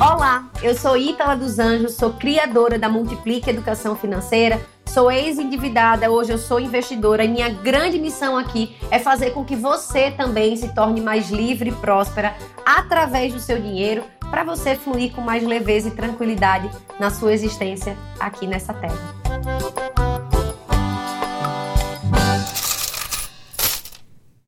Olá, eu sou Ítala dos Anjos, sou criadora da Multiplique Educação Financeira, sou ex-endividada, hoje eu sou investidora e minha grande missão aqui é fazer com que você também se torne mais livre e próspera através do seu dinheiro para você fluir com mais leveza e tranquilidade na sua existência aqui nessa terra.